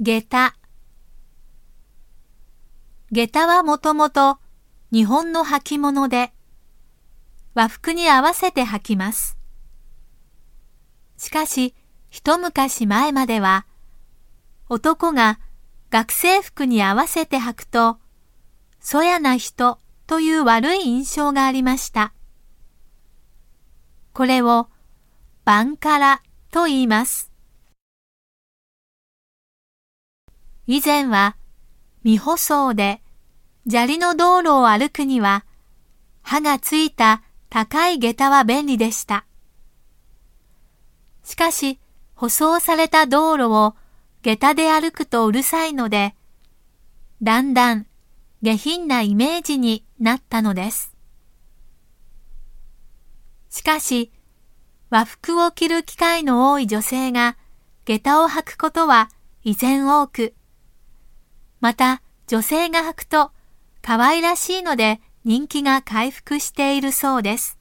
下駄。下駄はもともと日本の履物で、和服に合わせて履きます。しかし、一昔前までは、男が学生服に合わせて履くと、そやな人という悪い印象がありました。これを、バンカラと言います。以前は未舗装で砂利の道路を歩くには刃がついた高い下駄は便利でした。しかし舗装された道路を下駄で歩くとうるさいので、だんだん下品なイメージになったのです。しかし、和服を着る機会の多い女性が下駄を履くことは依然多く、また女性が履くと可愛らしいので人気が回復しているそうです。